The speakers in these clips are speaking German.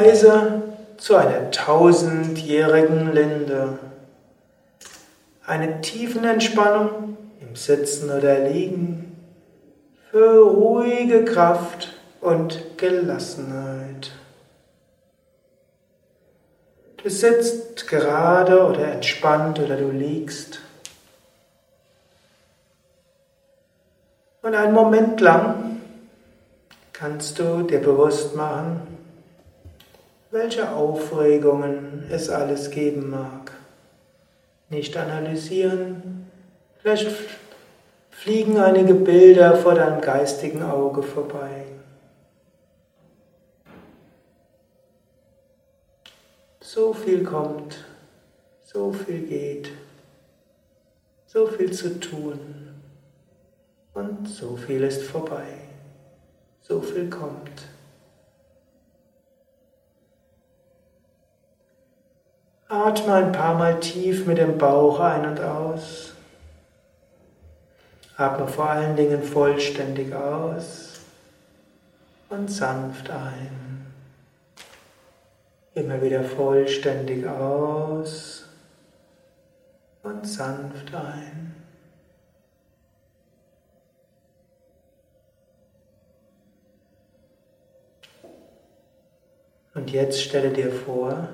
Reise zu einer tausendjährigen Linde. Eine tiefen Entspannung im Sitzen oder Liegen für ruhige Kraft und Gelassenheit. Du sitzt gerade oder entspannt oder du liegst. Und einen Moment lang kannst du dir bewusst machen, welche Aufregungen es alles geben mag. Nicht analysieren, vielleicht fliegen einige Bilder vor deinem geistigen Auge vorbei. So viel kommt, so viel geht, so viel zu tun und so viel ist vorbei, so viel kommt. Atme ein paar Mal tief mit dem Bauch ein und aus. Atme vor allen Dingen vollständig aus und sanft ein. Immer wieder vollständig aus und sanft ein. Und jetzt stelle dir vor,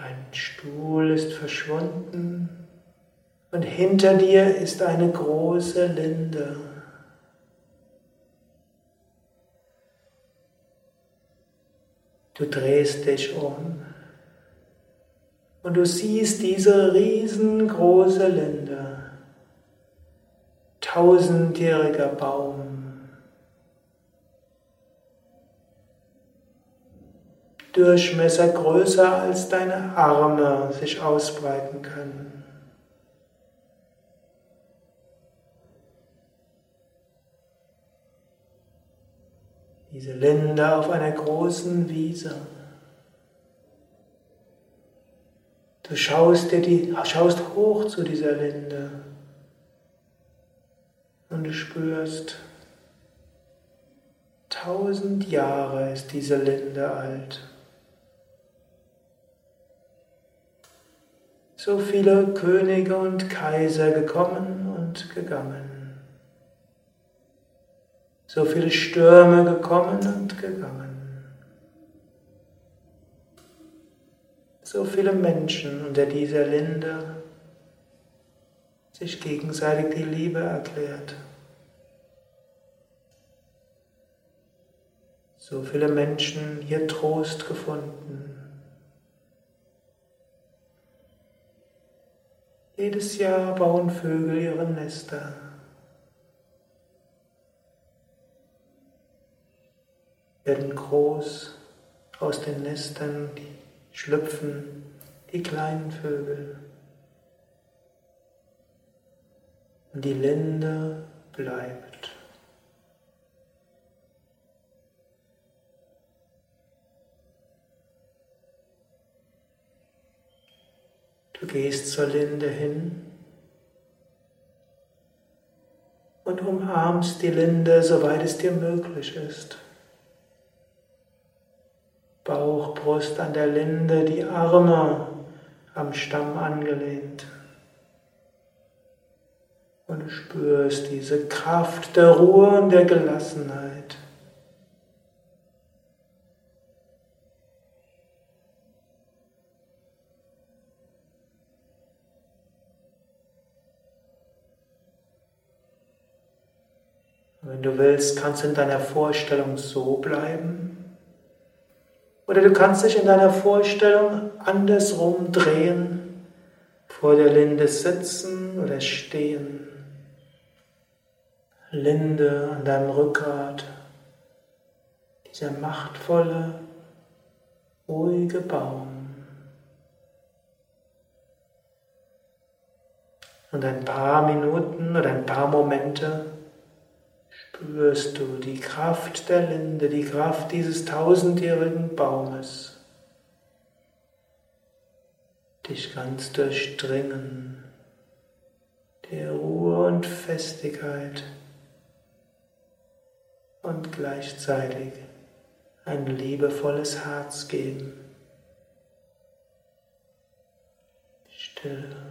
dein Stuhl ist verschwunden und hinter dir ist eine große Linde. Du drehst dich um und du siehst diese riesengroße Linde, tausendjähriger Baum, Durchmesser größer als deine Arme sich ausbreiten können. Diese Linde auf einer großen Wiese. Du schaust, dir die, schaust hoch zu dieser Linde und du spürst, tausend Jahre ist diese Linde alt. So viele Könige und Kaiser gekommen und gegangen so viele Stürme gekommen und gegangen. So viele Menschen unter dieser Linde sich gegenseitig die Liebe erklärt. So viele Menschen hier Trost gefunden. Jedes Jahr bauen Vögel ihre Nester. werden groß aus den Nestern, schlüpfen die kleinen Vögel. Und die Linde bleibt. Du gehst zur Linde hin und umarmst die Linde, soweit es dir möglich ist. Bauch, Brust an der Linde, die Arme am Stamm angelehnt. Und du spürst diese Kraft der Ruhe und der Gelassenheit. Wenn du willst, kannst du in deiner Vorstellung so bleiben. Oder du kannst dich in deiner Vorstellung andersrum drehen, vor der Linde sitzen oder stehen. Linde an deinem Rückgrat, dieser machtvolle, ruhige Baum. Und ein paar Minuten oder ein paar Momente spürst du die Kraft der Linde, die Kraft dieses tausendjährigen Baumes dich ganz durchdringen, der Ruhe und Festigkeit, und gleichzeitig ein liebevolles Herz geben. Stille.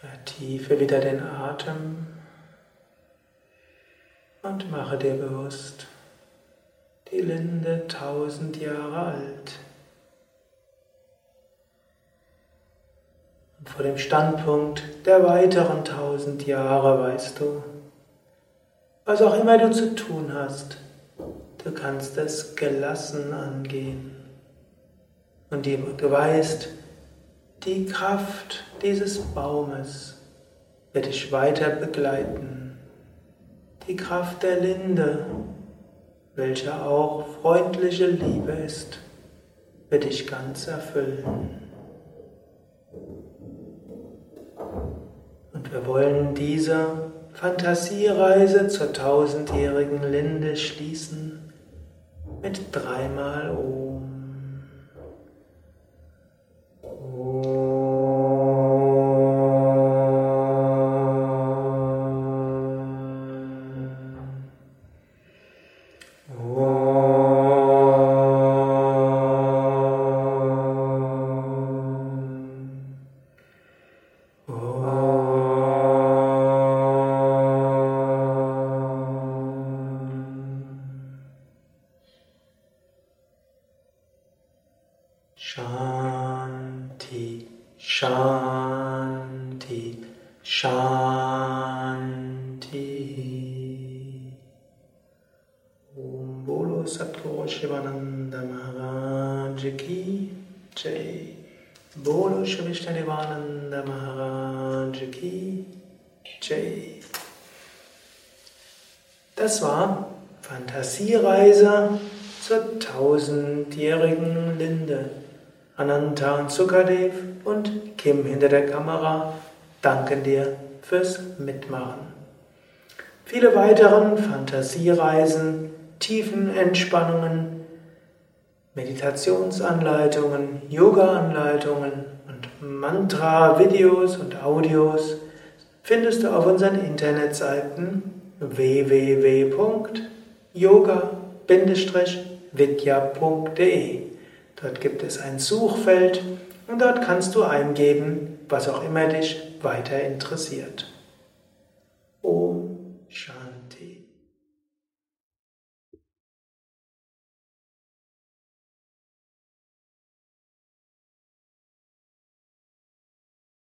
Vertiefe wieder den Atem und mache dir bewusst, die Linde tausend Jahre alt. Und vor dem Standpunkt der weiteren tausend Jahre weißt du, was auch immer du zu tun hast, du kannst es gelassen angehen. Und du weißt, die Kraft dieses Baumes wird dich weiter begleiten. Die Kraft der Linde, welche auch freundliche Liebe ist, wird dich ganz erfüllen. Und wir wollen diese Fantasiereise zur tausendjährigen Linde schließen mit dreimal Om. Satguru Shivananda Maharaj Ki Jai. Bolo Shivishnadevananda Maharaj Ki Jai. Das war Fantasiereise zur tausendjährigen Linde. Ananta und Sukadev und Kim hinter der Kamera danken dir fürs Mitmachen. Viele weitere Fantasiereisen, Tiefenentspannungen, Meditationsanleitungen, Yoga-Anleitungen und Mantra-Videos und Audios findest du auf unseren Internetseiten www.yoga-vidya.de. Dort gibt es ein Suchfeld und dort kannst du eingeben, was auch immer dich weiter interessiert.